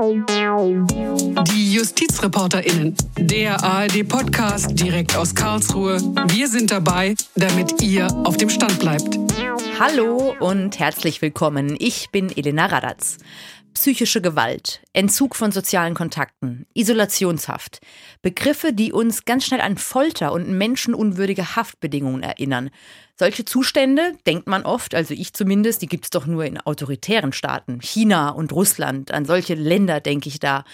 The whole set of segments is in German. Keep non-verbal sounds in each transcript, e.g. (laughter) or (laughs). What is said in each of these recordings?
Die JustizreporterInnen, der ARD-Podcast direkt aus Karlsruhe. Wir sind dabei, damit ihr auf dem Stand bleibt. Hallo und herzlich willkommen. Ich bin Elena Radatz. Psychische Gewalt, Entzug von sozialen Kontakten, Isolationshaft. Begriffe, die uns ganz schnell an Folter und menschenunwürdige Haftbedingungen erinnern. Solche Zustände, denkt man oft, also ich zumindest, die gibt es doch nur in autoritären Staaten, China und Russland. An solche Länder denke ich da.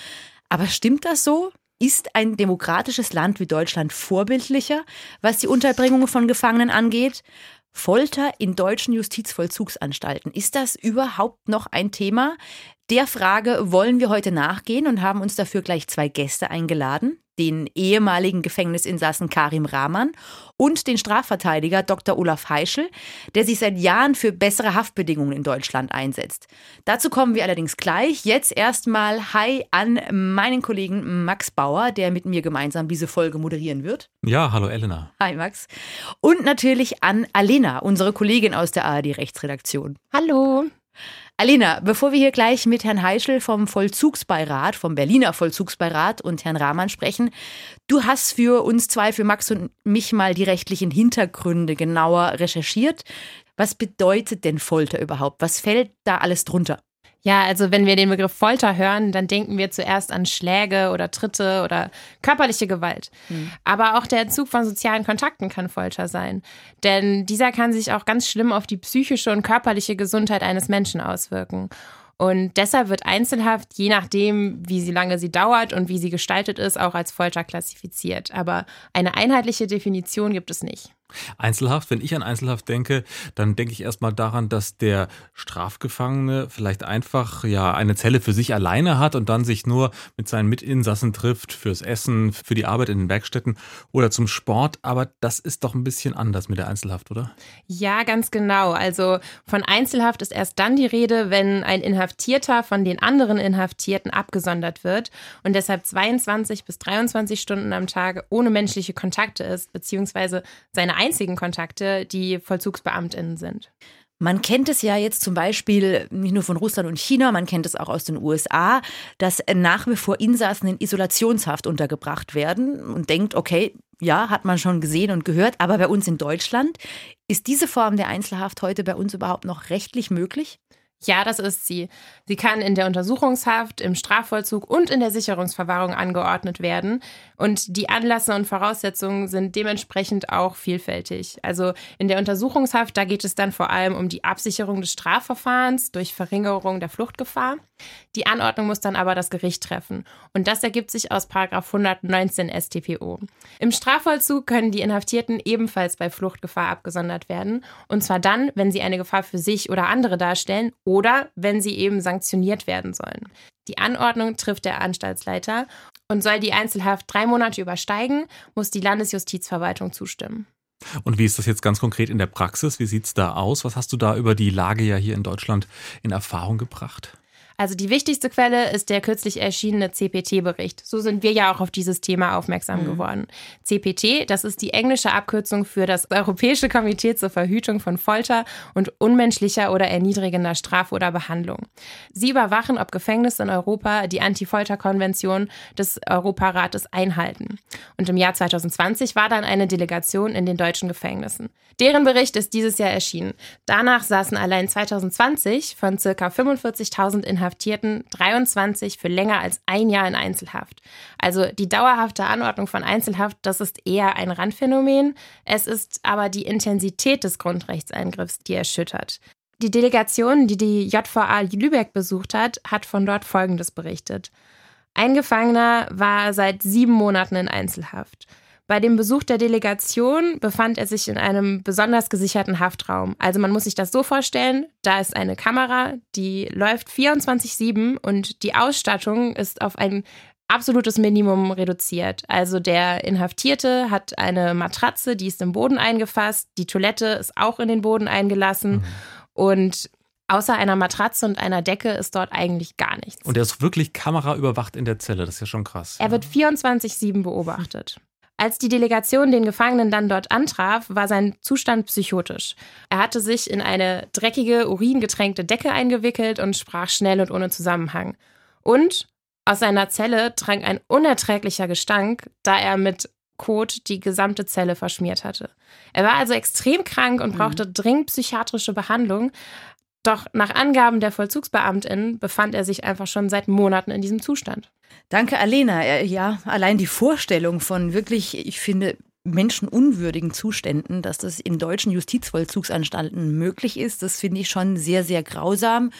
Aber stimmt das so? Ist ein demokratisches Land wie Deutschland vorbildlicher, was die Unterbringung von Gefangenen angeht? Folter in deutschen Justizvollzugsanstalten. Ist das überhaupt noch ein Thema? Der Frage wollen wir heute nachgehen und haben uns dafür gleich zwei Gäste eingeladen. Den ehemaligen Gefängnisinsassen Karim Rahman und den Strafverteidiger Dr. Olaf Heischel, der sich seit Jahren für bessere Haftbedingungen in Deutschland einsetzt. Dazu kommen wir allerdings gleich. Jetzt erstmal Hi an meinen Kollegen Max Bauer, der mit mir gemeinsam diese Folge moderieren wird. Ja, hallo Elena. Hi Max. Und natürlich an Alena, unsere Kollegin aus der ARD Rechtsredaktion. Hallo. Alina, bevor wir hier gleich mit Herrn Heischel vom Vollzugsbeirat, vom Berliner Vollzugsbeirat und Herrn Rahmann sprechen, du hast für uns zwei, für Max und mich mal die rechtlichen Hintergründe genauer recherchiert. Was bedeutet denn Folter überhaupt? Was fällt da alles drunter? Ja, also wenn wir den Begriff Folter hören, dann denken wir zuerst an Schläge oder Tritte oder körperliche Gewalt. Mhm. Aber auch der Entzug von sozialen Kontakten kann Folter sein. Denn dieser kann sich auch ganz schlimm auf die psychische und körperliche Gesundheit eines Menschen auswirken. Und deshalb wird Einzelhaft, je nachdem, wie sie lange sie dauert und wie sie gestaltet ist, auch als Folter klassifiziert. Aber eine einheitliche Definition gibt es nicht. Einzelhaft, wenn ich an Einzelhaft denke, dann denke ich erstmal daran, dass der Strafgefangene vielleicht einfach ja eine Zelle für sich alleine hat und dann sich nur mit seinen Mitinsassen trifft fürs Essen, für die Arbeit in den Werkstätten oder zum Sport. Aber das ist doch ein bisschen anders mit der Einzelhaft, oder? Ja, ganz genau. Also von Einzelhaft ist erst dann die Rede, wenn ein Inhaftierter von den anderen Inhaftierten abgesondert wird und deshalb 22 bis 23 Stunden am Tag ohne menschliche Kontakte ist, beziehungsweise seine einzigen Kontakte die VollzugsbeamtInnen sind. Man kennt es ja jetzt zum Beispiel nicht nur von Russland und China, man kennt es auch aus den USA, dass nach wie vor Insassen in Isolationshaft untergebracht werden und denkt, okay, ja, hat man schon gesehen und gehört, aber bei uns in Deutschland ist diese Form der Einzelhaft heute bei uns überhaupt noch rechtlich möglich? Ja, das ist sie. Sie kann in der Untersuchungshaft, im Strafvollzug und in der Sicherungsverwahrung angeordnet werden. Und die Anlässe und Voraussetzungen sind dementsprechend auch vielfältig. Also in der Untersuchungshaft, da geht es dann vor allem um die Absicherung des Strafverfahrens durch Verringerung der Fluchtgefahr. Die Anordnung muss dann aber das Gericht treffen. Und das ergibt sich aus 119 StPO. Im Strafvollzug können die Inhaftierten ebenfalls bei Fluchtgefahr abgesondert werden. Und zwar dann, wenn sie eine Gefahr für sich oder andere darstellen oder wenn sie eben sanktioniert werden sollen. Die Anordnung trifft der Anstaltsleiter und soll die Einzelhaft drei Monate übersteigen, muss die Landesjustizverwaltung zustimmen. Und wie ist das jetzt ganz konkret in der Praxis? Wie sieht es da aus? Was hast du da über die Lage ja hier in Deutschland in Erfahrung gebracht? Also die wichtigste Quelle ist der kürzlich erschienene CPT-Bericht. So sind wir ja auch auf dieses Thema aufmerksam mhm. geworden. CPT, das ist die englische Abkürzung für das Europäische Komitee zur Verhütung von Folter und unmenschlicher oder erniedrigender Strafe oder Behandlung. Sie überwachen, ob Gefängnisse in Europa die Anti-Folter-Konvention des Europarates einhalten. Und im Jahr 2020 war dann eine Delegation in den deutschen Gefängnissen. Deren Bericht ist dieses Jahr erschienen. Danach saßen allein 2020 von ca. 45.000 Inhalten Inhaftierten 23 für länger als ein Jahr in Einzelhaft. Also die dauerhafte Anordnung von Einzelhaft, das ist eher ein Randphänomen. Es ist aber die Intensität des Grundrechtseingriffs, die erschüttert. Die Delegation, die die JVA Lübeck besucht hat, hat von dort Folgendes berichtet. Ein Gefangener war seit sieben Monaten in Einzelhaft. Bei dem Besuch der Delegation befand er sich in einem besonders gesicherten Haftraum. Also man muss sich das so vorstellen, da ist eine Kamera, die läuft 24/7 und die Ausstattung ist auf ein absolutes Minimum reduziert. Also der Inhaftierte hat eine Matratze, die ist im Boden eingefasst, die Toilette ist auch in den Boden eingelassen mhm. und Außer einer Matratze und einer Decke ist dort eigentlich gar nichts. Und er ist wirklich kameraüberwacht in der Zelle, das ist ja schon krass. Er wird 24-7 beobachtet. Als die Delegation den Gefangenen dann dort antraf, war sein Zustand psychotisch. Er hatte sich in eine dreckige, uringetränkte Decke eingewickelt und sprach schnell und ohne Zusammenhang. Und, Aus seiner Zelle drang ein unerträglicher Gestank, da er mit Kot die gesamte Zelle verschmiert hatte. Er war also extrem krank und brauchte mhm. dringend psychiatrische Behandlung. Doch nach Angaben der Vollzugsbeamtin befand er sich einfach schon seit Monaten in diesem Zustand. Danke, Alena. Ja, allein die Vorstellung von wirklich, ich finde, menschenunwürdigen Zuständen, dass das in deutschen Justizvollzugsanstalten möglich ist, das finde ich schon sehr, sehr grausam.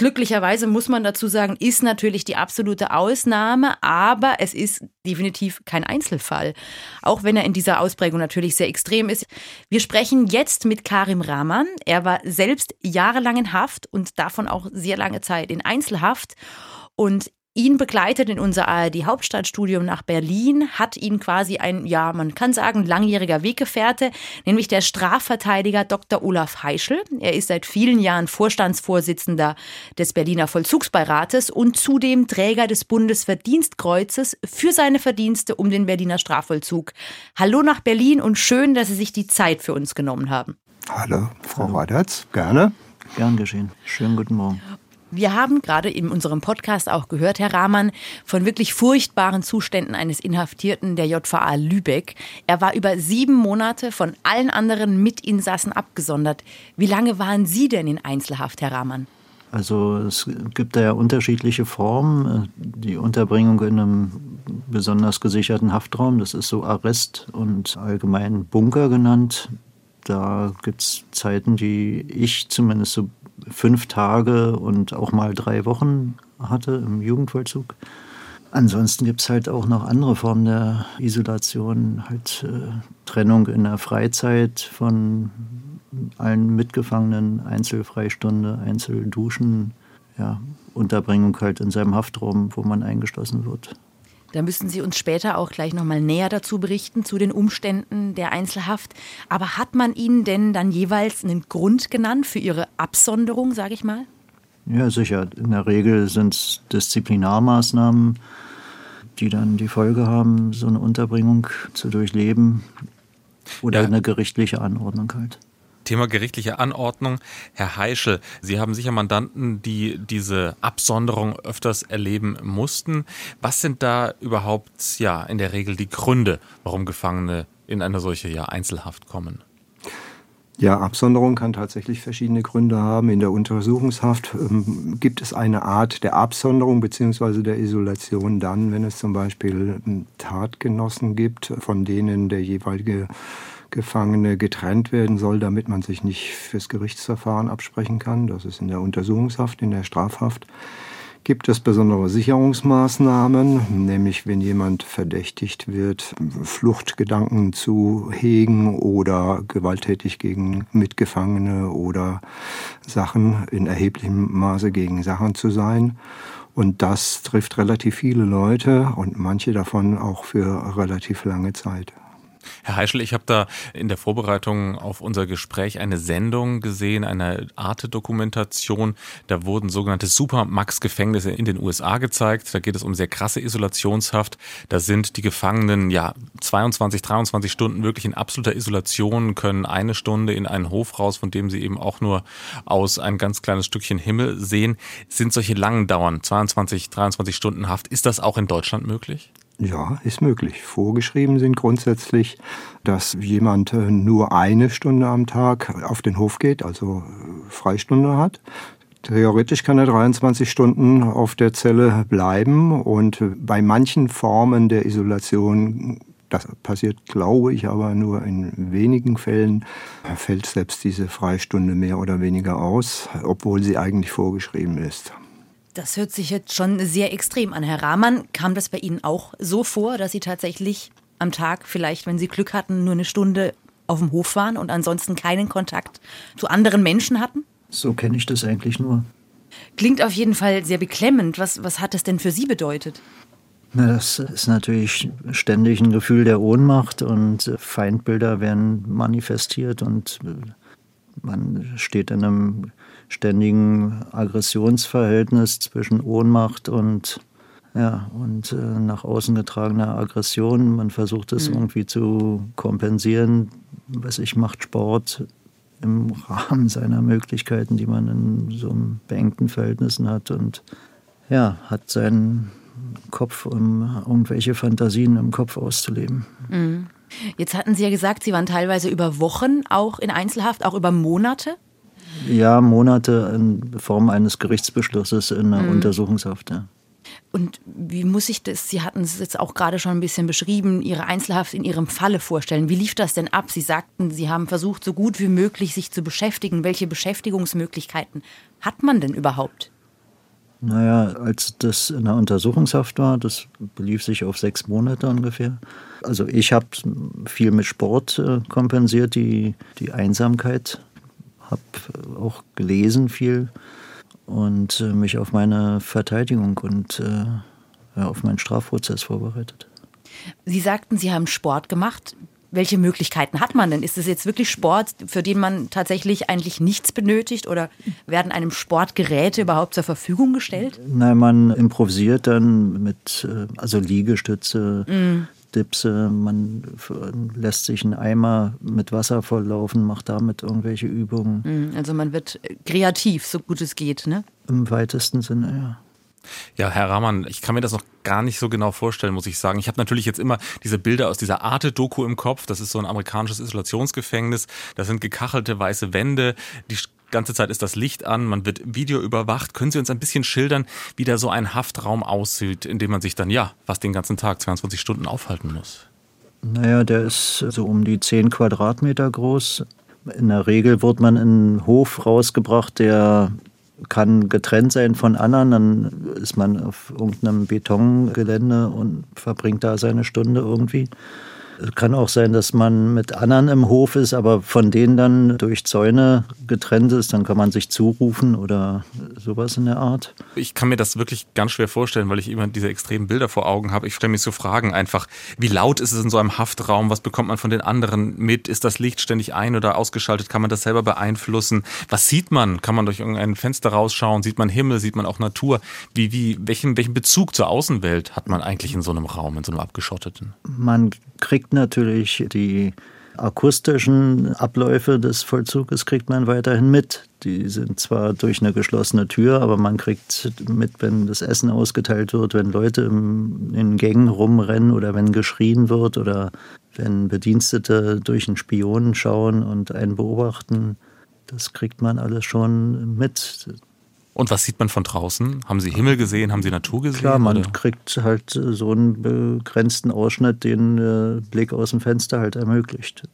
Glücklicherweise muss man dazu sagen, ist natürlich die absolute Ausnahme, aber es ist definitiv kein Einzelfall. Auch wenn er in dieser Ausprägung natürlich sehr extrem ist. Wir sprechen jetzt mit Karim Rahman. Er war selbst jahrelang in Haft und davon auch sehr lange Zeit in Einzelhaft. Und ihn begleitet in unser ARD-Hauptstadtstudium nach Berlin, hat ihn quasi ein, ja, man kann sagen, langjähriger Weggefährte, nämlich der Strafverteidiger Dr. Olaf Heischel. Er ist seit vielen Jahren Vorstandsvorsitzender des Berliner Vollzugsbeirates und zudem Träger des Bundesverdienstkreuzes für seine Verdienste um den Berliner Strafvollzug. Hallo nach Berlin und schön, dass Sie sich die Zeit für uns genommen haben. Hallo, Frau Radatz, gerne. Gern geschehen. Schönen guten Morgen. Wir haben gerade in unserem Podcast auch gehört, Herr Rahmann, von wirklich furchtbaren Zuständen eines Inhaftierten der JVA Lübeck. Er war über sieben Monate von allen anderen Mitinsassen abgesondert. Wie lange waren Sie denn in Einzelhaft, Herr Rahmann? Also es gibt da ja unterschiedliche Formen. Die Unterbringung in einem besonders gesicherten Haftraum, das ist so Arrest und allgemein Bunker genannt. Da gibt es Zeiten, die ich zumindest so fünf Tage und auch mal drei Wochen hatte im Jugendvollzug. Ansonsten gibt es halt auch noch andere Formen der Isolation, halt äh, Trennung in der Freizeit von allen Mitgefangenen, Einzelfreistunde, Einzelduschen, ja, Unterbringung halt in seinem Haftraum, wo man eingeschlossen wird. Da müssen Sie uns später auch gleich nochmal näher dazu berichten, zu den Umständen der Einzelhaft. Aber hat man Ihnen denn dann jeweils einen Grund genannt für Ihre Absonderung, sage ich mal? Ja, sicher. In der Regel sind es Disziplinarmaßnahmen, die dann die Folge haben, so eine Unterbringung zu durchleben. Oder ja. eine gerichtliche Anordnung halt. Thema gerichtliche Anordnung. Herr Heischel, Sie haben sicher Mandanten, die diese Absonderung öfters erleben mussten. Was sind da überhaupt ja in der Regel die Gründe, warum Gefangene in eine solche ja, Einzelhaft kommen? Ja, Absonderung kann tatsächlich verschiedene Gründe haben. In der Untersuchungshaft ähm, gibt es eine Art der Absonderung bzw. der Isolation dann, wenn es zum Beispiel ähm, Tatgenossen gibt, von denen der jeweilige Gefangene getrennt werden soll, damit man sich nicht fürs Gerichtsverfahren absprechen kann. Das ist in der Untersuchungshaft, in der Strafhaft. Gibt es besondere Sicherungsmaßnahmen, nämlich wenn jemand verdächtigt wird, Fluchtgedanken zu hegen oder gewalttätig gegen Mitgefangene oder Sachen in erheblichem Maße gegen Sachen zu sein. Und das trifft relativ viele Leute und manche davon auch für relativ lange Zeit. Herr Heischel, ich habe da in der Vorbereitung auf unser Gespräch eine Sendung gesehen, eine Arte-Dokumentation. Da wurden sogenannte Supermax-Gefängnisse in den USA gezeigt. Da geht es um sehr krasse Isolationshaft. Da sind die Gefangenen ja 22, 23 Stunden wirklich in absoluter Isolation, können eine Stunde in einen Hof raus, von dem sie eben auch nur aus ein ganz kleines Stückchen Himmel sehen. Sind solche langen Dauern, 22, 23 Stunden Haft, ist das auch in Deutschland möglich? Ja, ist möglich. Vorgeschrieben sind grundsätzlich, dass jemand äh, nur eine Stunde am Tag auf den Hof geht, also äh, Freistunde hat. Theoretisch kann er 23 Stunden auf der Zelle bleiben und bei manchen Formen der Isolation, das passiert, glaube ich, aber nur in wenigen Fällen, fällt selbst diese Freistunde mehr oder weniger aus, obwohl sie eigentlich vorgeschrieben ist. Das hört sich jetzt schon sehr extrem an. Herr Rahmann, kam das bei Ihnen auch so vor, dass Sie tatsächlich am Tag vielleicht, wenn Sie Glück hatten, nur eine Stunde auf dem Hof waren und ansonsten keinen Kontakt zu anderen Menschen hatten? So kenne ich das eigentlich nur. Klingt auf jeden Fall sehr beklemmend. Was, was hat das denn für Sie bedeutet? Na, das ist natürlich ständig ein Gefühl der Ohnmacht und Feindbilder werden manifestiert und man steht in einem ständigen Aggressionsverhältnis zwischen Ohnmacht und ja, und äh, nach außen getragener Aggression. Man versucht es mhm. irgendwie zu kompensieren. Was ich macht Sport im Rahmen seiner Möglichkeiten, die man in so beengten Verhältnissen hat und ja, hat seinen Kopf, um irgendwelche Fantasien im Kopf auszuleben. Mhm. Jetzt hatten Sie ja gesagt, Sie waren teilweise über Wochen auch in Einzelhaft, auch über Monate. Ja, Monate in Form eines Gerichtsbeschlusses in der mhm. Untersuchungshaft. Ja. Und wie muss ich das, Sie hatten es jetzt auch gerade schon ein bisschen beschrieben, Ihre Einzelhaft in Ihrem Falle vorstellen. Wie lief das denn ab? Sie sagten, Sie haben versucht, so gut wie möglich sich zu beschäftigen. Welche Beschäftigungsmöglichkeiten hat man denn überhaupt? Naja, als das in der Untersuchungshaft war, das belief sich auf sechs Monate ungefähr. Also ich habe viel mit Sport äh, kompensiert, die, die Einsamkeit. Habe auch gelesen viel und äh, mich auf meine Verteidigung und äh, auf meinen Strafprozess vorbereitet. Sie sagten, Sie haben Sport gemacht. Welche Möglichkeiten hat man denn? Ist es jetzt wirklich Sport, für den man tatsächlich eigentlich nichts benötigt oder werden einem Sportgeräte überhaupt zur Verfügung gestellt? Nein, man improvisiert dann mit äh, also Liegestütze, mm. Dipse, man lässt sich einen Eimer mit Wasser volllaufen, macht damit irgendwelche Übungen. Mm, also man wird kreativ, so gut es geht, ne? Im weitesten Sinne, ja. Ja, Herr Rahmann, ich kann mir das noch gar nicht so genau vorstellen, muss ich sagen. Ich habe natürlich jetzt immer diese Bilder aus dieser Arte-Doku im Kopf. Das ist so ein amerikanisches Isolationsgefängnis. Das sind gekachelte weiße Wände. Die ganze Zeit ist das Licht an, man wird Video überwacht. Können Sie uns ein bisschen schildern, wie da so ein Haftraum aussieht, in dem man sich dann, ja, fast den ganzen Tag, 22 Stunden aufhalten muss? Naja, der ist so um die 10 Quadratmeter groß. In der Regel wird man in einen Hof rausgebracht, der kann getrennt sein von anderen. Dann ist man auf irgendeinem Betongelände und verbringt da seine Stunde irgendwie. Es kann auch sein, dass man mit anderen im Hof ist, aber von denen dann durch Zäune getrennt ist. Dann kann man sich zurufen oder sowas in der Art. Ich kann mir das wirklich ganz schwer vorstellen, weil ich immer diese extremen Bilder vor Augen habe. Ich stelle mich so Fragen einfach, wie laut ist es in so einem Haftraum? Was bekommt man von den anderen mit? Ist das Licht ständig ein- oder ausgeschaltet? Kann man das selber beeinflussen? Was sieht man? Kann man durch irgendein Fenster rausschauen? Sieht man Himmel? Sieht man auch Natur? Wie, wie, welchen, welchen Bezug zur Außenwelt hat man eigentlich in so einem Raum, in so einem abgeschotteten? Man kriegt natürlich die akustischen Abläufe des Vollzuges kriegt man weiterhin mit. Die sind zwar durch eine geschlossene Tür, aber man kriegt mit, wenn das Essen ausgeteilt wird, wenn Leute in Gängen rumrennen oder wenn geschrien wird oder wenn Bedienstete durch einen Spion schauen und einen beobachten. Das kriegt man alles schon mit. Und was sieht man von draußen? Haben Sie Himmel gesehen? Haben Sie Natur gesehen? Klar, man oder? kriegt halt so einen begrenzten Ausschnitt, den äh, Blick aus dem Fenster halt ermöglicht.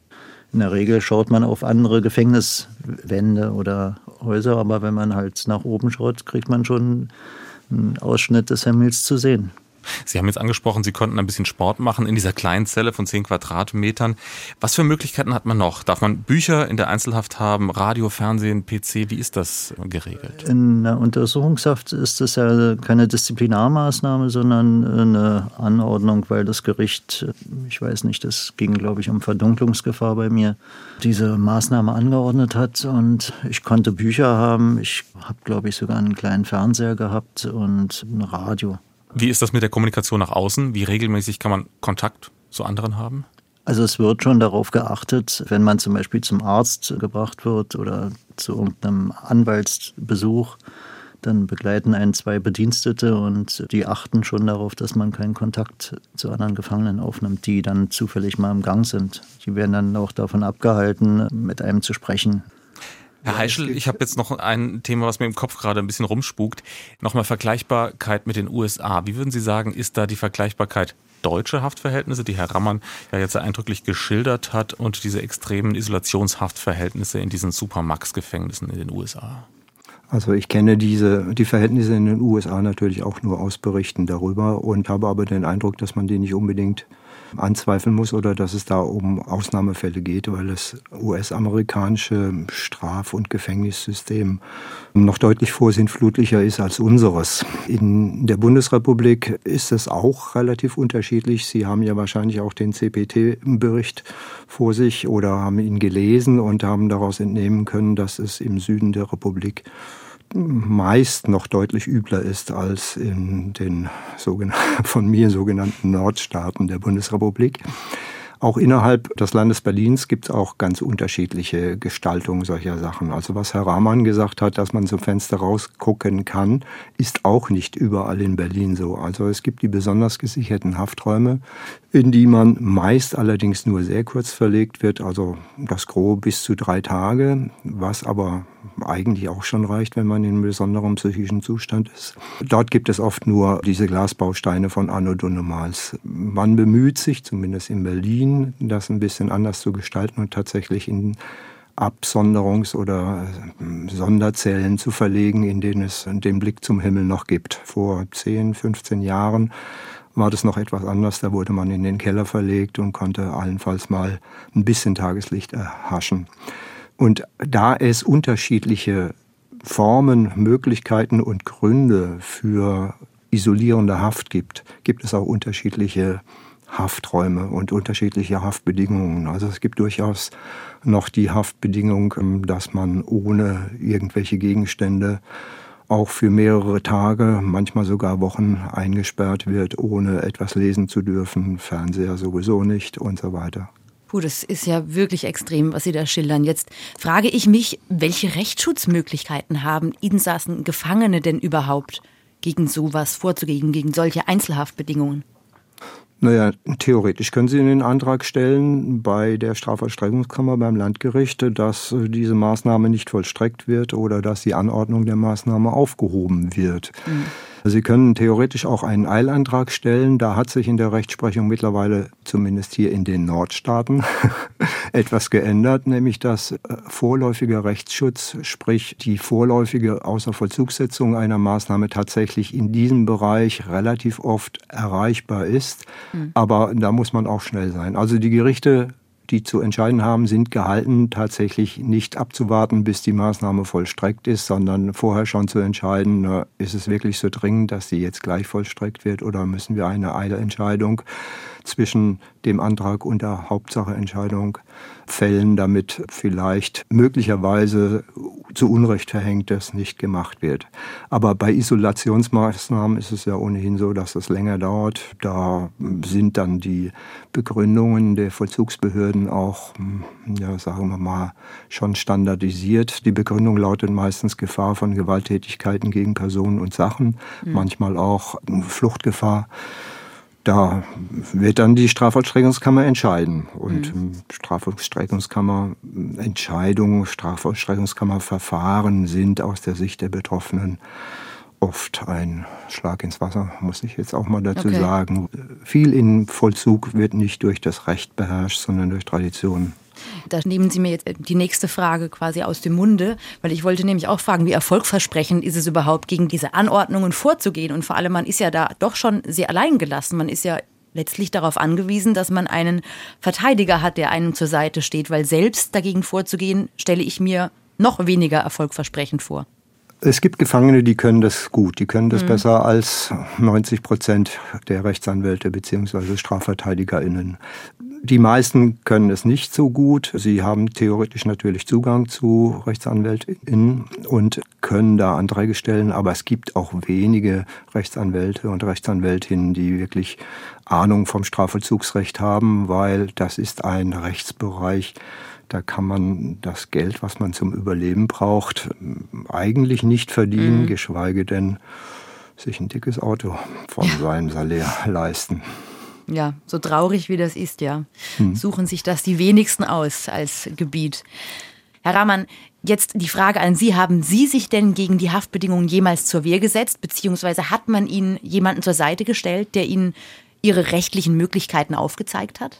In der Regel schaut man auf andere Gefängniswände oder Häuser, aber wenn man halt nach oben schaut, kriegt man schon einen Ausschnitt des Himmels zu sehen. Sie haben jetzt angesprochen, Sie konnten ein bisschen Sport machen in dieser kleinen Zelle von 10 Quadratmetern. Was für Möglichkeiten hat man noch? Darf man Bücher in der Einzelhaft haben, Radio, Fernsehen, PC? Wie ist das geregelt? In der Untersuchungshaft ist das ja keine Disziplinarmaßnahme, sondern eine Anordnung, weil das Gericht, ich weiß nicht, das ging, glaube ich, um Verdunklungsgefahr bei mir, diese Maßnahme angeordnet hat. Und ich konnte Bücher haben. Ich habe, glaube ich, sogar einen kleinen Fernseher gehabt und ein Radio. Wie ist das mit der Kommunikation nach außen? Wie regelmäßig kann man Kontakt zu anderen haben? Also es wird schon darauf geachtet, wenn man zum Beispiel zum Arzt gebracht wird oder zu irgendeinem Anwaltsbesuch, dann begleiten einen zwei Bedienstete und die achten schon darauf, dass man keinen Kontakt zu anderen Gefangenen aufnimmt, die dann zufällig mal im Gang sind. Die werden dann auch davon abgehalten, mit einem zu sprechen. Herr Heischel, ich habe jetzt noch ein Thema, was mir im Kopf gerade ein bisschen rumspukt. Nochmal Vergleichbarkeit mit den USA. Wie würden Sie sagen, ist da die Vergleichbarkeit deutsche Haftverhältnisse, die Herr Rammann ja jetzt eindrücklich geschildert hat, und diese extremen Isolationshaftverhältnisse in diesen Supermax-Gefängnissen in den USA? Also ich kenne diese, die Verhältnisse in den USA natürlich auch nur aus Berichten darüber und habe aber den Eindruck, dass man die nicht unbedingt anzweifeln muss oder dass es da um Ausnahmefälle geht, weil das US-amerikanische Straf- und Gefängnissystem noch deutlich vorsintflutlicher ist als unseres. In der Bundesrepublik ist es auch relativ unterschiedlich. Sie haben ja wahrscheinlich auch den CPT-Bericht vor sich oder haben ihn gelesen und haben daraus entnehmen können, dass es im Süden der Republik meist noch deutlich übler ist als in den (laughs) von mir sogenannten Nordstaaten der Bundesrepublik. Auch innerhalb des Landes Berlins gibt es auch ganz unterschiedliche Gestaltungen solcher Sachen. Also was Herr Rahmann gesagt hat, dass man zum Fenster rausgucken kann, ist auch nicht überall in Berlin so. Also es gibt die besonders gesicherten Hafträume, in die man meist allerdings nur sehr kurz verlegt wird, also das Gros bis zu drei Tage, was aber eigentlich auch schon reicht, wenn man in einem besonderen psychischen Zustand ist. Dort gibt es oft nur diese Glasbausteine von Anno Dunnemals. Man bemüht sich, zumindest in Berlin, das ein bisschen anders zu gestalten und tatsächlich in Absonderungs- oder äh, Sonderzellen zu verlegen, in denen es den Blick zum Himmel noch gibt. Vor 10, 15 Jahren war das noch etwas anders. Da wurde man in den Keller verlegt und konnte allenfalls mal ein bisschen Tageslicht erhaschen. Und da es unterschiedliche Formen, Möglichkeiten und Gründe für isolierende Haft gibt, gibt es auch unterschiedliche Hafträume und unterschiedliche Haftbedingungen. Also es gibt durchaus noch die Haftbedingung, ähm, dass man ohne irgendwelche Gegenstände auch für mehrere Tage, manchmal sogar Wochen eingesperrt wird, ohne etwas lesen zu dürfen, Fernseher sowieso nicht und so weiter. Puh, das ist ja wirklich extrem, was Sie da schildern. Jetzt frage ich mich, welche Rechtsschutzmöglichkeiten haben Insassen, Gefangene denn überhaupt, gegen sowas vorzugehen, gegen solche Einzelhaftbedingungen? Naja, theoretisch können Sie den Antrag stellen bei der Strafvollstreckungskammer beim Landgericht, dass diese Maßnahme nicht vollstreckt wird oder dass die Anordnung der Maßnahme aufgehoben wird. Mhm. Sie können theoretisch auch einen Eilantrag stellen. Da hat sich in der Rechtsprechung mittlerweile, zumindest hier in den Nordstaaten, (laughs) etwas geändert, nämlich dass äh, vorläufiger Rechtsschutz, sprich die vorläufige Außervollzugssetzung einer Maßnahme tatsächlich in diesem Bereich relativ oft erreichbar ist. Mhm. Aber da muss man auch schnell sein. Also die Gerichte die zu entscheiden haben, sind gehalten, tatsächlich nicht abzuwarten, bis die Maßnahme vollstreckt ist, sondern vorher schon zu entscheiden, ist es wirklich so dringend, dass sie jetzt gleich vollstreckt wird oder müssen wir eine Eilentscheidung zwischen dem Antrag und der Hauptsacheentscheidung fällen, damit vielleicht möglicherweise zu Unrecht verhängtes nicht gemacht wird. Aber bei Isolationsmaßnahmen ist es ja ohnehin so, dass es länger dauert. Da sind dann die Begründungen der Vollzugsbehörden auch, ja, sagen wir mal, schon standardisiert. Die Begründung lautet meistens Gefahr von Gewalttätigkeiten gegen Personen und Sachen, mhm. manchmal auch Fluchtgefahr. Da wird dann die Strafvollstreckungskammer entscheiden. Und mhm. Strafvollstreckungskammer Entscheidungen, Strafvollstreckungskammerverfahren sind aus der Sicht der Betroffenen oft ein Schlag ins Wasser, muss ich jetzt auch mal dazu okay. sagen. Viel in Vollzug wird nicht durch das Recht beherrscht, sondern durch Tradition. Da nehmen Sie mir jetzt die nächste Frage quasi aus dem Munde, weil ich wollte nämlich auch fragen, wie erfolgsversprechend ist es überhaupt, gegen diese Anordnungen vorzugehen? Und vor allem, man ist ja da doch schon sehr allein gelassen. Man ist ja letztlich darauf angewiesen, dass man einen Verteidiger hat, der einem zur Seite steht, weil selbst dagegen vorzugehen, stelle ich mir noch weniger erfolgversprechend vor. Es gibt Gefangene, die können das gut, die können das mhm. besser als 90 Prozent der Rechtsanwälte bzw. StrafverteidigerInnen. Die meisten können es nicht so gut. Sie haben theoretisch natürlich Zugang zu RechtsanwältInnen und können da Anträge stellen, aber es gibt auch wenige Rechtsanwälte und Rechtsanwältinnen, die wirklich Ahnung vom Strafvollzugsrecht haben, weil das ist ein Rechtsbereich, da kann man das Geld, was man zum Überleben braucht, eigentlich nicht verdienen, mhm. geschweige denn sich ein dickes Auto von ja. seinem Salär leisten. Ja, so traurig wie das ist, ja. Hm. Suchen sich das die wenigsten aus als Gebiet. Herr Rahmann, jetzt die Frage an Sie. Haben Sie sich denn gegen die Haftbedingungen jemals zur Wehr gesetzt? Beziehungsweise hat man Ihnen jemanden zur Seite gestellt, der Ihnen Ihre rechtlichen Möglichkeiten aufgezeigt hat?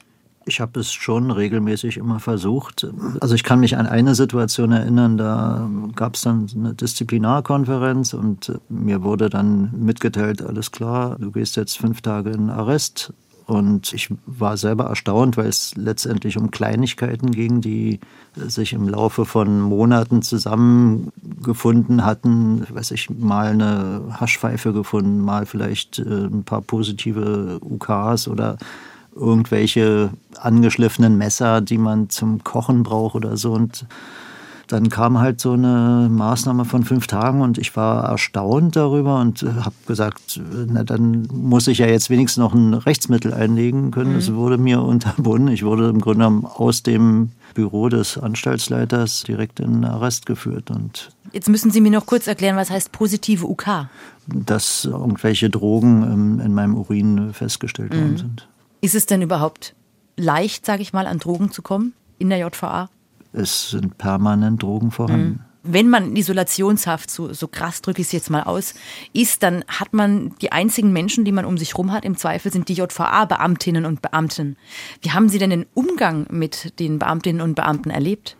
Ich habe es schon regelmäßig immer versucht. Also ich kann mich an eine Situation erinnern, da gab es dann eine Disziplinarkonferenz und mir wurde dann mitgeteilt, alles klar, du gehst jetzt fünf Tage in Arrest. Und ich war selber erstaunt, weil es letztendlich um Kleinigkeiten ging, die sich im Laufe von Monaten zusammengefunden hatten. Weiß ich, mal eine Haschpfeife gefunden, mal vielleicht äh, ein paar positive UKs oder irgendwelche angeschliffenen Messer, die man zum Kochen braucht oder so. Und dann kam halt so eine Maßnahme von fünf Tagen und ich war erstaunt darüber und habe gesagt, na dann muss ich ja jetzt wenigstens noch ein Rechtsmittel einlegen können. Mhm. Das wurde mir (laughs) unterbunden. Ich wurde im Grunde genommen aus dem Büro des Anstaltsleiters direkt in den Arrest geführt. Und Jetzt müssen Sie mir noch kurz erklären, was heißt positive UK? Dass irgendwelche Drogen in meinem Urin festgestellt mhm. worden sind. Ist es denn überhaupt leicht, sage ich mal, an Drogen zu kommen in der JVA? Es sind permanent Drogen vorhanden. Mhm wenn man in Isolationshaft, so, so krass drücke ich es jetzt mal aus, ist, dann hat man die einzigen Menschen, die man um sich rum hat, im Zweifel sind die JVA-Beamtinnen und Beamten. Wie haben Sie denn den Umgang mit den Beamtinnen und Beamten erlebt?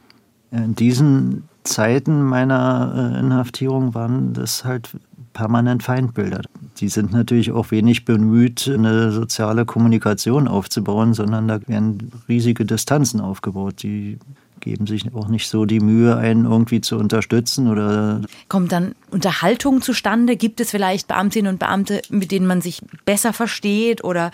In diesen Zeiten meiner äh, Inhaftierung waren das halt permanent Feindbilder. Die sind natürlich auch wenig bemüht, eine soziale Kommunikation aufzubauen, sondern da werden riesige Distanzen aufgebaut. Die geben sich auch nicht so die Mühe, einen irgendwie zu unterstützen oder. Kommt dann Unterhaltung zustande? Gibt es vielleicht Beamtinnen und Beamte, mit denen man sich besser versteht? Oder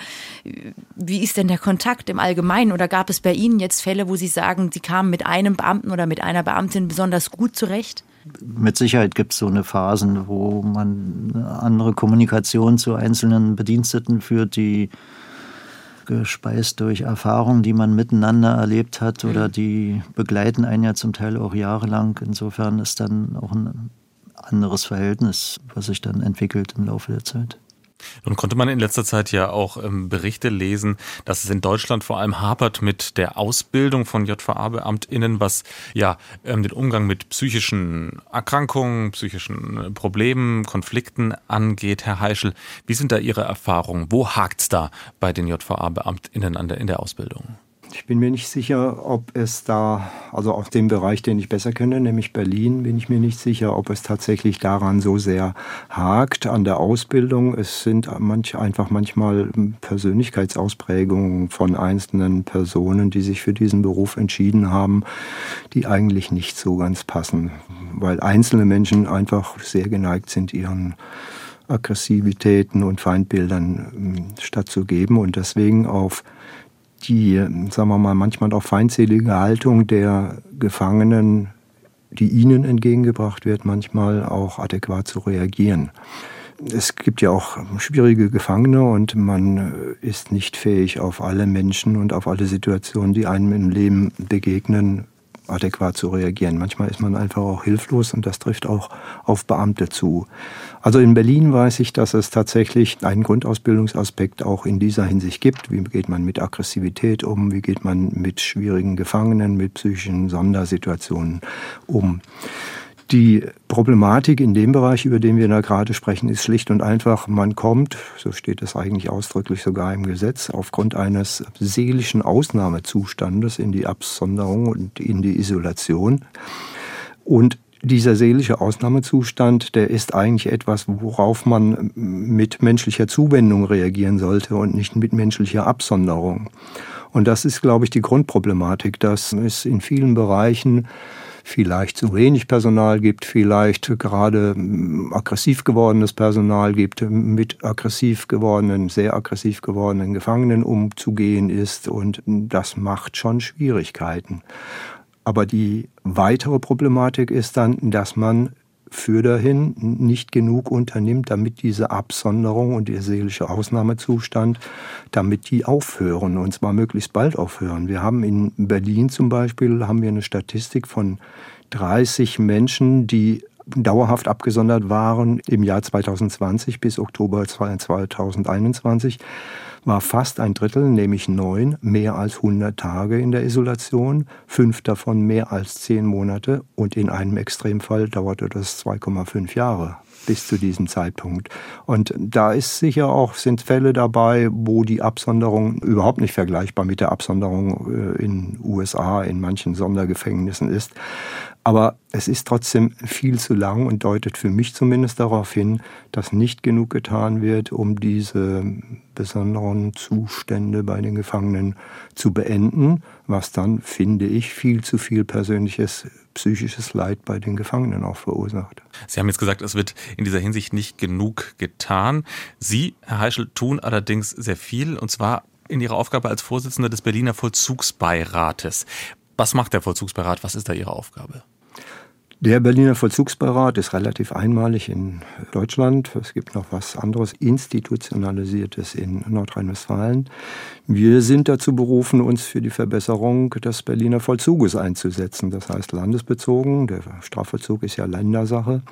wie ist denn der Kontakt im Allgemeinen? Oder gab es bei Ihnen jetzt Fälle, wo Sie sagen, Sie kamen mit einem Beamten oder mit einer Beamtin besonders gut zurecht? Mit Sicherheit gibt es so eine Phasen, wo man eine andere Kommunikation zu einzelnen Bediensteten führt, die gespeist durch Erfahrungen, die man miteinander erlebt hat oder mhm. die begleiten einen ja zum Teil auch jahrelang. Insofern ist dann auch ein anderes Verhältnis, was sich dann entwickelt im Laufe der Zeit. Nun konnte man in letzter Zeit ja auch ähm, Berichte lesen, dass es in Deutschland vor allem hapert mit der Ausbildung von JVA-BeamtInnen, was ja ähm, den Umgang mit psychischen Erkrankungen, psychischen äh, Problemen, Konflikten angeht. Herr Heischel, wie sind da Ihre Erfahrungen? Wo hakt's da bei den JVA-BeamtInnen in der Ausbildung? Ich bin mir nicht sicher, ob es da, also aus dem Bereich, den ich besser kenne, nämlich Berlin, bin ich mir nicht sicher, ob es tatsächlich daran so sehr hakt an der Ausbildung. Es sind manch, einfach manchmal Persönlichkeitsausprägungen von einzelnen Personen, die sich für diesen Beruf entschieden haben, die eigentlich nicht so ganz passen, weil einzelne Menschen einfach sehr geneigt sind, ihren Aggressivitäten und Feindbildern ähm, stattzugeben und deswegen auf die, sagen wir mal, manchmal auch feindselige Haltung der Gefangenen, die ihnen entgegengebracht wird, manchmal auch adäquat zu reagieren. Es gibt ja auch schwierige Gefangene und man ist nicht fähig, auf alle Menschen und auf alle Situationen, die einem im Leben begegnen, adäquat zu reagieren. Manchmal ist man einfach auch hilflos und das trifft auch auf Beamte zu. Also in Berlin weiß ich, dass es tatsächlich einen Grundausbildungsaspekt auch in dieser Hinsicht gibt. Wie geht man mit Aggressivität um? Wie geht man mit schwierigen Gefangenen, mit psychischen Sondersituationen um? Die Problematik in dem Bereich, über den wir da gerade sprechen, ist schlicht und einfach, man kommt, so steht es eigentlich ausdrücklich sogar im Gesetz, aufgrund eines seelischen Ausnahmezustandes in die Absonderung und in die Isolation. Und dieser seelische Ausnahmezustand, der ist eigentlich etwas, worauf man mit menschlicher Zuwendung reagieren sollte und nicht mit menschlicher Absonderung. Und das ist, glaube ich, die Grundproblematik, dass es in vielen Bereichen vielleicht zu wenig Personal gibt, vielleicht gerade mm, aggressiv gewordenes Personal gibt, mit aggressiv gewordenen, sehr aggressiv gewordenen Gefangenen umzugehen ist. Und das macht schon Schwierigkeiten. Aber die weitere Problematik ist dann, dass man für dahin nicht genug unternimmt, damit diese Absonderung und der seelische Ausnahmezustand, damit die aufhören und zwar möglichst bald aufhören. Wir haben in Berlin zum Beispiel haben wir eine Statistik von 30 Menschen, die dauerhaft abgesondert waren im Jahr 2020 bis Oktober 2021 war fast ein Drittel, nämlich neun, mehr als 100 Tage in der Isolation, fünf davon mehr als zehn Monate und in einem Extremfall dauerte das 2,5 Jahre bis zu diesem Zeitpunkt. Und da ist sicher auch, sind Fälle dabei, wo die Absonderung überhaupt nicht vergleichbar mit der Absonderung äh, in USA, in manchen Sondergefängnissen ist. Aber es ist trotzdem viel zu lang und deutet für mich zumindest darauf hin, dass nicht genug getan wird, um diese besonderen Zustände bei den Gefangenen zu beenden, was dann, finde ich, viel zu viel persönliches psychisches Leid bei den Gefangenen auch verursacht. Sie haben jetzt gesagt, es wird in dieser Hinsicht nicht genug getan. Sie, Herr Heischel, tun allerdings sehr viel, und zwar in Ihrer Aufgabe als Vorsitzender des Berliner Vollzugsbeirates. Was macht der Vollzugsbeirat? Was ist da Ihre Aufgabe? Der Berliner Vollzugsbeirat ist relativ einmalig in Deutschland. Es gibt noch was anderes institutionalisiertes in Nordrhein-Westfalen. Wir sind dazu berufen, uns für die Verbesserung des Berliner Vollzuges einzusetzen. Das heißt landesbezogen. Der Strafvollzug ist ja Ländersache.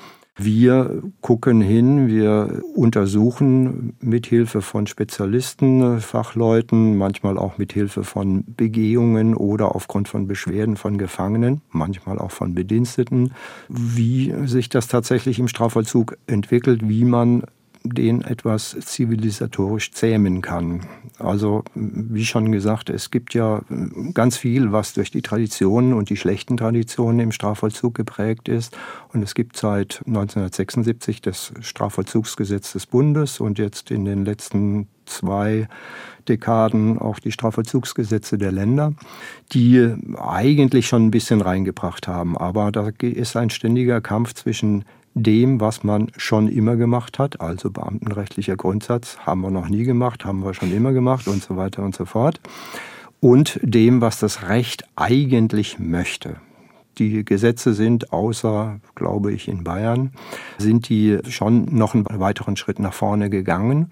Wir gucken hin, wir untersuchen mit Hilfe von Spezialisten, Fachleuten, manchmal auch mit Hilfe von Begehungen oder aufgrund von Beschwerden von Gefangenen, manchmal auch von Bediensteten, wie sich das tatsächlich im Strafvollzug entwickelt, wie man den etwas zivilisatorisch zähmen kann. Also wie schon gesagt, es gibt ja ganz viel, was durch die Traditionen und die schlechten Traditionen im Strafvollzug geprägt ist. Und es gibt seit 1976 das Strafvollzugsgesetz des Bundes und jetzt in den letzten zwei Dekaden auch die Strafvollzugsgesetze der Länder, die eigentlich schon ein bisschen reingebracht haben. Aber da ist ein ständiger Kampf zwischen dem, was man schon immer gemacht hat, also beamtenrechtlicher Grundsatz, haben wir noch nie gemacht, haben wir schon immer gemacht und so weiter und so fort, und dem, was das Recht eigentlich möchte. Die Gesetze sind, außer, glaube ich, in Bayern, sind die schon noch einen weiteren Schritt nach vorne gegangen.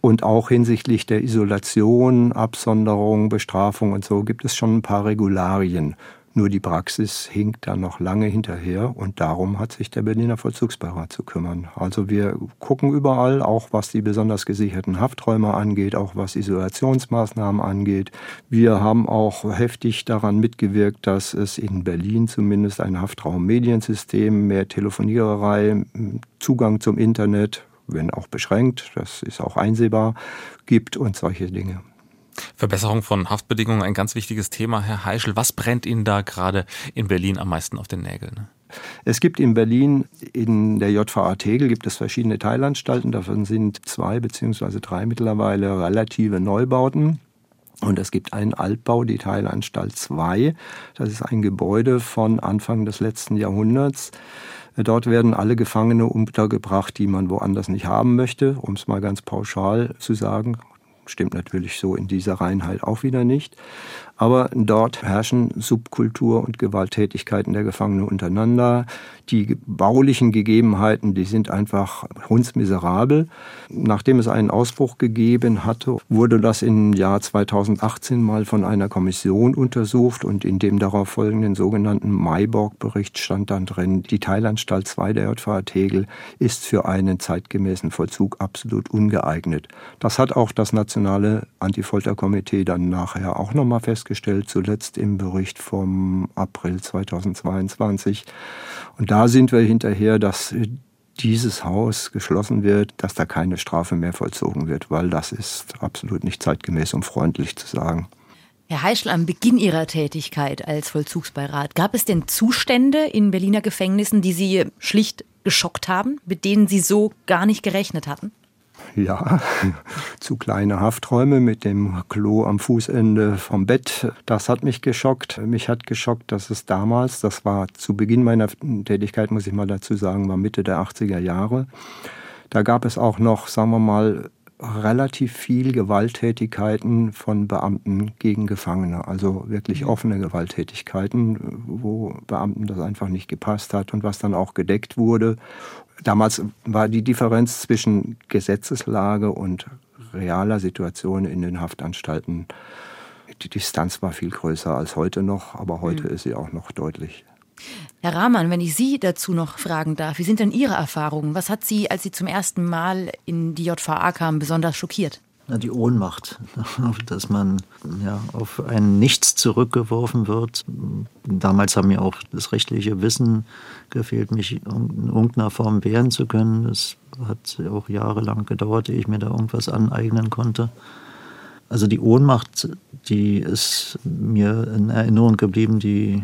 Und auch hinsichtlich der Isolation, Absonderung, Bestrafung und so gibt es schon ein paar Regularien. Nur die Praxis hinkt da noch lange hinterher und darum hat sich der Berliner Vollzugsbeirat zu kümmern. Also wir gucken überall, auch was die besonders gesicherten Hafträume angeht, auch was Isolationsmaßnahmen angeht. Wir haben auch heftig daran mitgewirkt, dass es in Berlin zumindest ein Haftraummediensystem, mehr Telefoniererei, Zugang zum Internet, wenn auch beschränkt, das ist auch einsehbar, gibt und solche Dinge. Verbesserung von Haftbedingungen, ein ganz wichtiges Thema, Herr Heischel. Was brennt Ihnen da gerade in Berlin am meisten auf den Nägeln? Es gibt in Berlin, in der JVA Tegel, gibt es verschiedene Teilanstalten. Davon sind zwei beziehungsweise drei mittlerweile relative Neubauten. Und es gibt einen Altbau, die Teilanstalt 2. Das ist ein Gebäude von Anfang des letzten Jahrhunderts. Dort werden alle Gefangene untergebracht, die man woanders nicht haben möchte, um es mal ganz pauschal zu sagen stimmt natürlich so in dieser Reinheit auch wieder nicht. Aber dort herrschen Subkultur und Gewalttätigkeiten der Gefangenen untereinander. Die baulichen Gegebenheiten, die sind einfach hundsmiserabel. Nachdem es einen Ausbruch gegeben hatte, wurde das im Jahr 2018 mal von einer Kommission untersucht und in dem darauf folgenden sogenannten Mayborg-Bericht stand dann drin, die Teilanstalt 2 der JVA Tegel ist für einen zeitgemäßen Vollzug absolut ungeeignet. Das hat auch das Nationale Antifolterkomitee dann nachher auch nochmal festgestellt festgestellt, zuletzt im Bericht vom April 2022. Und da sind wir hinterher, dass dieses Haus geschlossen wird, dass da keine Strafe mehr vollzogen wird, weil das ist absolut nicht zeitgemäß, um freundlich zu sagen. Herr Heischl, am Beginn Ihrer Tätigkeit als Vollzugsbeirat, gab es denn Zustände in Berliner Gefängnissen, die Sie schlicht geschockt haben, mit denen Sie so gar nicht gerechnet hatten? Ja, zu kleine Hafträume mit dem Klo am Fußende vom Bett. Das hat mich geschockt. Mich hat geschockt, dass es damals, das war zu Beginn meiner Tätigkeit, muss ich mal dazu sagen, war Mitte der 80er Jahre. Da gab es auch noch, sagen wir mal, relativ viel Gewalttätigkeiten von Beamten gegen Gefangene, also wirklich mhm. offene Gewalttätigkeiten, wo Beamten das einfach nicht gepasst hat und was dann auch gedeckt wurde. Damals war die Differenz zwischen Gesetzeslage und realer Situation in den Haftanstalten, die Distanz war viel größer als heute noch, aber heute mhm. ist sie auch noch deutlich. Herr Rahmann, wenn ich Sie dazu noch fragen darf, wie sind denn Ihre Erfahrungen? Was hat Sie, als Sie zum ersten Mal in die JVA kamen, besonders schockiert? Die Ohnmacht, (laughs) dass man ja, auf ein Nichts zurückgeworfen wird. Damals haben mir auch das rechtliche Wissen gefehlt, mich in irgendeiner Form wehren zu können. Das hat auch jahrelang gedauert, ehe ich mir da irgendwas aneignen konnte. Also die Ohnmacht, die ist mir in Erinnerung geblieben, die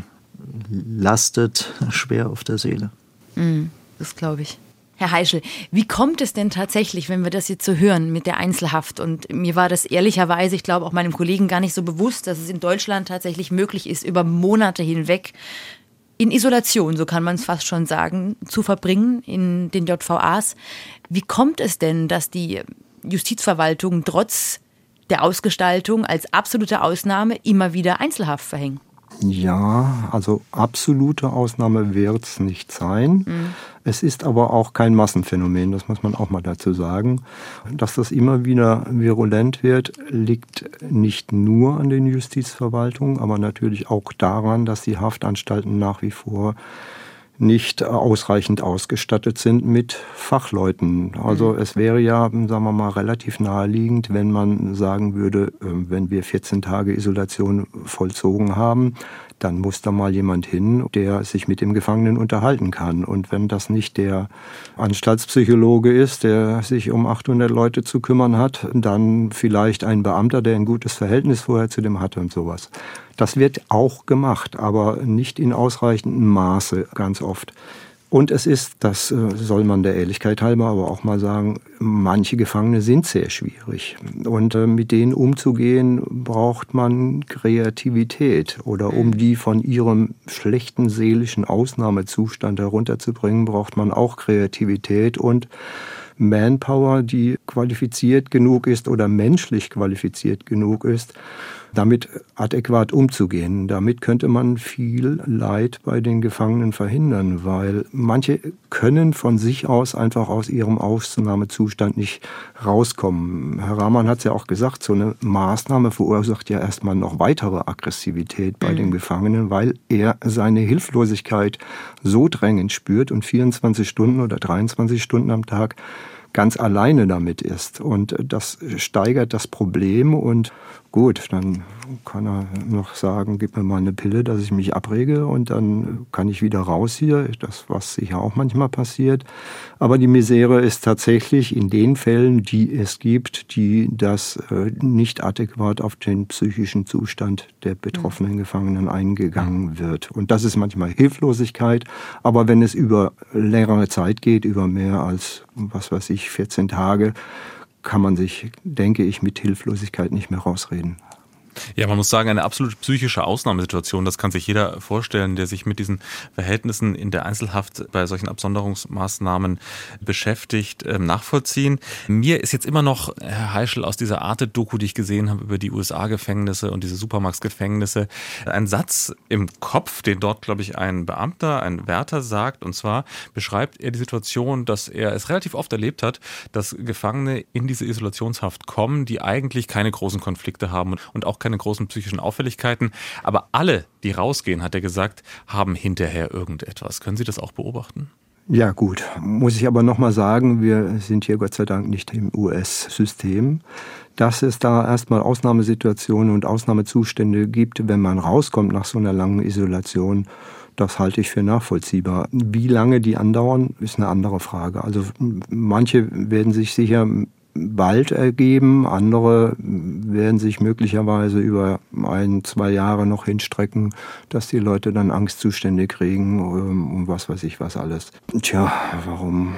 lastet schwer auf der Seele. Mm, das glaube ich. Herr Heischel, wie kommt es denn tatsächlich, wenn wir das jetzt so hören mit der Einzelhaft? Und mir war das ehrlicherweise, ich glaube auch meinem Kollegen gar nicht so bewusst, dass es in Deutschland tatsächlich möglich ist, über Monate hinweg in Isolation, so kann man es fast schon sagen, zu verbringen in den JVAs. Wie kommt es denn, dass die Justizverwaltung trotz der Ausgestaltung als absolute Ausnahme immer wieder Einzelhaft verhängt? Ja, also absolute Ausnahme wird es nicht sein. Mhm. Es ist aber auch kein Massenphänomen, das muss man auch mal dazu sagen. Dass das immer wieder virulent wird, liegt nicht nur an den Justizverwaltungen, aber natürlich auch daran, dass die Haftanstalten nach wie vor nicht ausreichend ausgestattet sind mit Fachleuten. Also mhm. es wäre ja, sagen wir mal, relativ naheliegend, wenn man sagen würde, ähm, wenn wir 14 Tage Isolation vollzogen haben, dann muss da mal jemand hin, der sich mit dem Gefangenen unterhalten kann. Und wenn das nicht der Anstaltspsychologe ist, der sich um 800 Leute zu kümmern hat, dann vielleicht ein Beamter, der ein gutes Verhältnis vorher zu dem hatte und sowas. Das wird auch gemacht, aber nicht in ausreichendem Maße ganz oft. Und es ist, das äh, soll man der Ehrlichkeit halber aber auch mal sagen, manche Gefangene sind sehr schwierig. Und äh, mit denen umzugehen, braucht man Kreativität. Oder um mhm. die von ihrem schlechten seelischen Ausnahmezustand herunterzubringen, braucht man auch Kreativität und Manpower, die qualifiziert genug ist oder menschlich qualifiziert genug ist, damit adäquat umzugehen. Damit könnte man viel Leid bei den Gefangenen verhindern, weil manche können von sich aus einfach aus ihrem Ausnahmezustand nicht rauskommen. Herr Rahman hat es ja auch gesagt, so eine Maßnahme verursacht ja erstmal noch weitere Aggressivität bei mhm. den Gefangenen, weil er seine Hilflosigkeit so drängend spürt und 24 Stunden oder 23 Stunden am Tag ganz alleine damit ist. Und das steigert das Problem und Gut, dann kann er noch sagen, gib mir mal eine Pille, dass ich mich abrege und dann kann ich wieder raus hier. Das, was sicher auch manchmal passiert. Aber die Misere ist tatsächlich in den Fällen, die es gibt, die das äh, nicht adäquat auf den psychischen Zustand der betroffenen Gefangenen eingegangen wird. Und das ist manchmal Hilflosigkeit. Aber wenn es über längere Zeit geht, über mehr als, was weiß ich, 14 Tage, kann man sich, denke ich, mit Hilflosigkeit nicht mehr rausreden. Ja, man muss sagen, eine absolut psychische Ausnahmesituation. Das kann sich jeder vorstellen, der sich mit diesen Verhältnissen in der Einzelhaft bei solchen Absonderungsmaßnahmen beschäftigt, ähm, nachvollziehen. Mir ist jetzt immer noch, Herr Heischel, aus dieser Arte-Doku, die ich gesehen habe über die USA-Gefängnisse und diese Supermax-Gefängnisse, ein Satz im Kopf, den dort, glaube ich, ein Beamter, ein Wärter sagt. Und zwar beschreibt er die Situation, dass er es relativ oft erlebt hat, dass Gefangene in diese Isolationshaft kommen, die eigentlich keine großen Konflikte haben und auch keine großen psychischen Auffälligkeiten. Aber alle, die rausgehen, hat er gesagt, haben hinterher irgendetwas. Können Sie das auch beobachten? Ja gut, muss ich aber nochmal sagen, wir sind hier Gott sei Dank nicht im US-System. Dass es da erstmal Ausnahmesituationen und Ausnahmezustände gibt, wenn man rauskommt nach so einer langen Isolation, das halte ich für nachvollziehbar. Wie lange die andauern, ist eine andere Frage. Also manche werden sich sicher bald ergeben. Andere werden sich möglicherweise über ein, zwei Jahre noch hinstrecken, dass die Leute dann Angstzustände kriegen ähm, und was weiß ich was alles. Tja, warum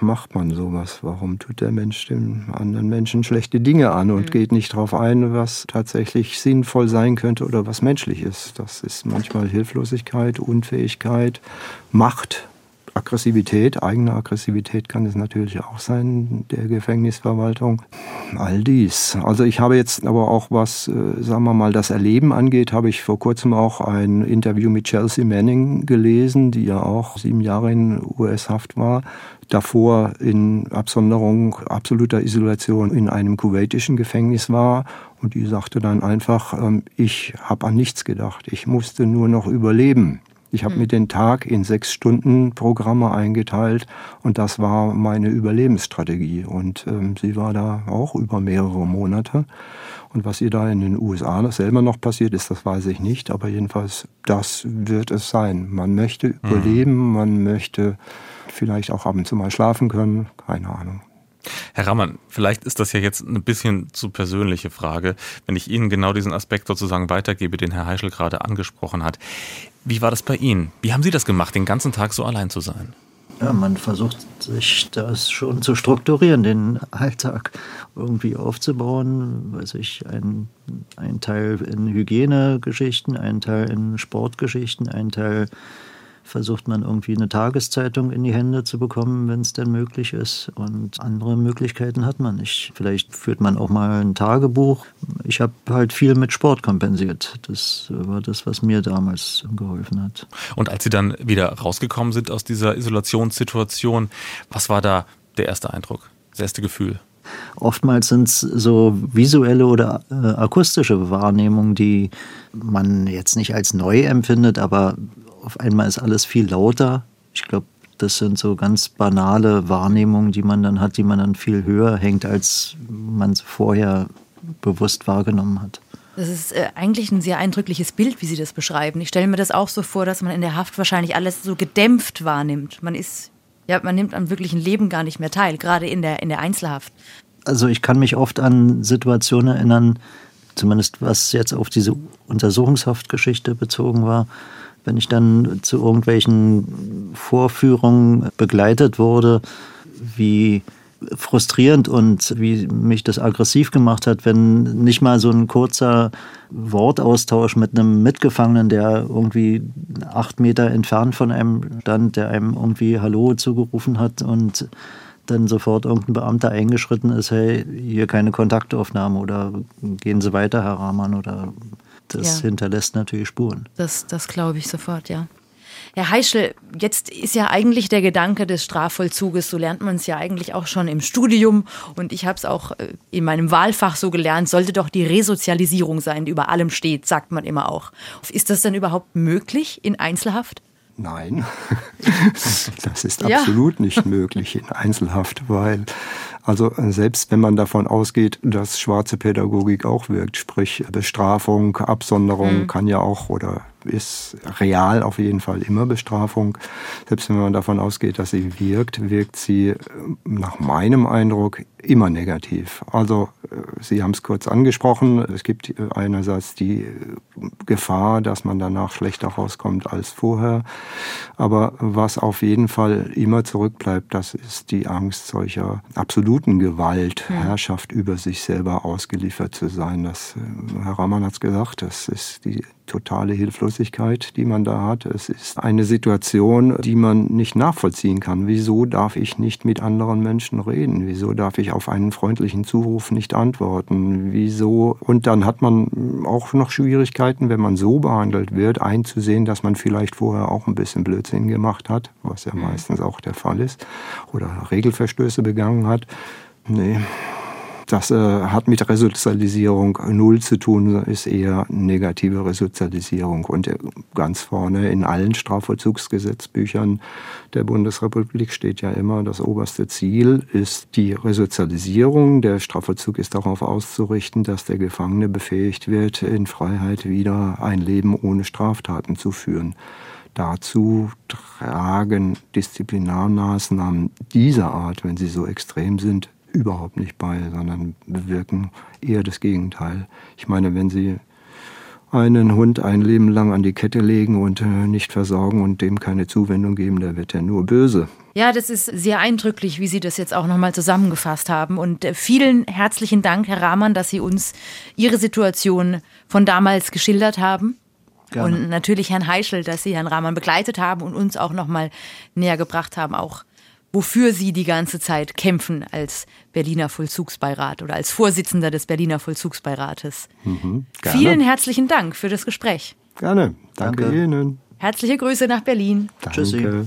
macht man sowas? Warum tut der Mensch dem anderen Menschen schlechte Dinge an und mhm. geht nicht darauf ein, was tatsächlich sinnvoll sein könnte oder was menschlich ist? Das ist manchmal Hilflosigkeit, Unfähigkeit, Macht, Aggressivität, eigene Aggressivität kann es natürlich auch sein, der Gefängnisverwaltung. All dies. Also ich habe jetzt aber auch was, äh, sagen wir mal, das Erleben angeht, habe ich vor kurzem auch ein Interview mit Chelsea Manning gelesen, die ja auch sieben Jahre in US-Haft war davor in Absonderung, absoluter Isolation in einem kuwaitischen Gefängnis war. Und die sagte dann einfach, ähm, ich habe an nichts gedacht, ich musste nur noch überleben. Ich habe mhm. mir den Tag in sechs Stunden Programme eingeteilt und das war meine Überlebensstrategie. Und ähm, sie war da auch über mehrere Monate. Und was ihr da in den USA selber noch passiert ist, das weiß ich nicht. Aber jedenfalls, das wird es sein. Man möchte mhm. überleben, man möchte vielleicht auch ab und zu mal schlafen können. Keine Ahnung. Herr Rammann, vielleicht ist das ja jetzt eine bisschen zu persönliche Frage, wenn ich Ihnen genau diesen Aspekt sozusagen weitergebe, den Herr Heischel gerade angesprochen hat. Wie war das bei Ihnen? Wie haben Sie das gemacht, den ganzen Tag so allein zu sein? Ja, man versucht sich das schon zu strukturieren, den Alltag irgendwie aufzubauen. Weiß ich, ein, ein Teil in Hygienegeschichten, ein Teil in Sportgeschichten, ein Teil versucht man irgendwie eine Tageszeitung in die Hände zu bekommen, wenn es denn möglich ist. Und andere Möglichkeiten hat man nicht. Vielleicht führt man auch mal ein Tagebuch. Ich habe halt viel mit Sport kompensiert. Das war das, was mir damals geholfen hat. Und als Sie dann wieder rausgekommen sind aus dieser Isolationssituation, was war da der erste Eindruck, das erste Gefühl? Oftmals sind es so visuelle oder äh, akustische Wahrnehmungen, die man jetzt nicht als neu empfindet, aber auf einmal ist alles viel lauter. Ich glaube, das sind so ganz banale Wahrnehmungen, die man dann hat, die man dann viel höher hängt, als man es vorher bewusst wahrgenommen hat. Das ist äh, eigentlich ein sehr eindrückliches Bild, wie Sie das beschreiben. Ich stelle mir das auch so vor, dass man in der Haft wahrscheinlich alles so gedämpft wahrnimmt. Man ist ja, man nimmt am wirklichen Leben gar nicht mehr teil, gerade in der, in der Einzelhaft. Also ich kann mich oft an Situationen erinnern, zumindest was jetzt auf diese Untersuchungshaftgeschichte bezogen war, wenn ich dann zu irgendwelchen Vorführungen begleitet wurde, wie frustrierend und wie mich das aggressiv gemacht hat, wenn nicht mal so ein kurzer Wortaustausch mit einem Mitgefangenen, der irgendwie acht Meter entfernt von einem stand, der einem irgendwie Hallo zugerufen hat und dann sofort irgendein Beamter eingeschritten ist, hey, hier keine Kontaktaufnahme oder gehen Sie weiter, Herr Rahman, oder das ja. hinterlässt natürlich Spuren. Das, das glaube ich sofort, ja. Herr Heischel, jetzt ist ja eigentlich der Gedanke des Strafvollzuges, so lernt man es ja eigentlich auch schon im Studium und ich habe es auch äh, in meinem Wahlfach so gelernt, sollte doch die Resozialisierung sein, die über allem steht, sagt man immer auch. Ist das denn überhaupt möglich in Einzelhaft? Nein, (laughs) das ist absolut ja. nicht möglich in Einzelhaft, weil also selbst wenn man davon ausgeht, dass schwarze Pädagogik auch wirkt, sprich Bestrafung, Absonderung mhm. kann ja auch oder ist real auf jeden Fall immer Bestrafung. Selbst wenn man davon ausgeht, dass sie wirkt, wirkt sie äh, nach meinem Eindruck immer negativ. Also äh, Sie haben es kurz angesprochen, es gibt äh, einerseits die Gefahr, dass man danach schlechter rauskommt als vorher. Aber was auf jeden Fall immer zurückbleibt, das ist die Angst solcher absoluten Gewalt, ja. Herrschaft über sich selber ausgeliefert zu sein. Das, Herr Ramann hat es gesagt, das ist die totale Hilflosigkeit, die man da hat. Es ist eine Situation, die man nicht nachvollziehen kann. Wieso darf ich nicht mit anderen Menschen reden? Wieso darf ich auf einen freundlichen Zuruf nicht antworten? Wieso? Und dann hat man auch noch Schwierigkeiten, wenn man so behandelt wird, einzusehen, dass man vielleicht vorher auch ein bisschen Blödsinn gemacht hat, was ja mhm. meistens auch der Fall ist, oder Regelverstöße begangen hat. Nee, das äh, hat mit Resozialisierung null zu tun, ist eher negative Resozialisierung. Und äh, ganz vorne in allen Strafvollzugsgesetzbüchern der Bundesrepublik steht ja immer, das oberste Ziel ist die Resozialisierung. Der Strafvollzug ist darauf auszurichten, dass der Gefangene befähigt wird, in Freiheit wieder ein Leben ohne Straftaten zu führen. Dazu tragen Disziplinarmaßnahmen dieser Art, wenn sie so extrem sind, überhaupt nicht bei, sondern bewirken eher das Gegenteil. Ich meine, wenn Sie einen Hund ein Leben lang an die Kette legen und äh, nicht versorgen und dem keine Zuwendung geben, der wird ja nur böse. Ja, das ist sehr eindrücklich, wie Sie das jetzt auch nochmal zusammengefasst haben. Und äh, vielen herzlichen Dank, Herr Rahmann, dass Sie uns Ihre Situation von damals geschildert haben. Gerne. Und natürlich Herrn Heischel, dass Sie Herrn Rahmann begleitet haben und uns auch nochmal näher gebracht haben, auch wofür Sie die ganze Zeit kämpfen als Berliner Vollzugsbeirat oder als Vorsitzender des Berliner Vollzugsbeirates. Mhm, Vielen herzlichen Dank für das Gespräch. Gerne. Danke, Danke. Ihnen. Herzliche Grüße nach Berlin. Danke.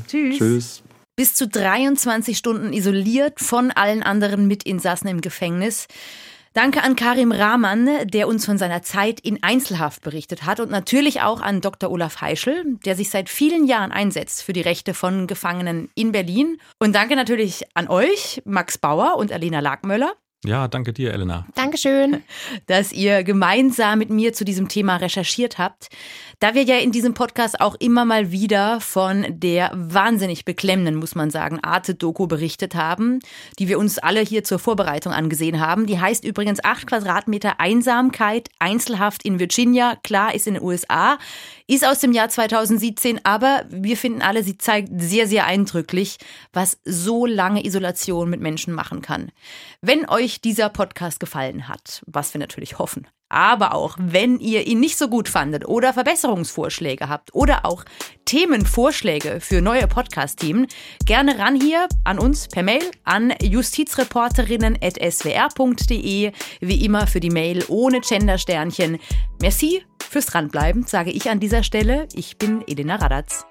Tschüss. Tschüss. Bis zu 23 Stunden isoliert von allen anderen Mitinsassen im Gefängnis. Danke an Karim Rahman, der uns von seiner Zeit in Einzelhaft berichtet hat und natürlich auch an Dr. Olaf Heischel, der sich seit vielen Jahren einsetzt für die Rechte von Gefangenen in Berlin. Und danke natürlich an euch, Max Bauer und Alena Lagmöller. Ja, danke dir, Elena. Dankeschön. (laughs) Dass ihr gemeinsam mit mir zu diesem Thema recherchiert habt. Da wir ja in diesem Podcast auch immer mal wieder von der wahnsinnig beklemmenden, muss man sagen, Arte-Doku berichtet haben, die wir uns alle hier zur Vorbereitung angesehen haben. Die heißt übrigens 8 Quadratmeter Einsamkeit, Einzelhaft in Virginia. Klar, ist in den USA. Ist aus dem Jahr 2017, aber wir finden alle, sie zeigt sehr, sehr eindrücklich, was so lange Isolation mit Menschen machen kann. Wenn euch dieser Podcast gefallen hat, was wir natürlich hoffen, Aber auch, wenn ihr ihn nicht so gut fandet oder Verbesserungsvorschläge habt oder auch Themenvorschläge für neue Podcast-Themen, gerne ran hier an uns per Mail an justizreporterinnen.swr.de. Wie immer für die Mail ohne Gendersternchen. Merci Fürs Dranbleiben sage ich an dieser Stelle, ich bin Elena Radatz.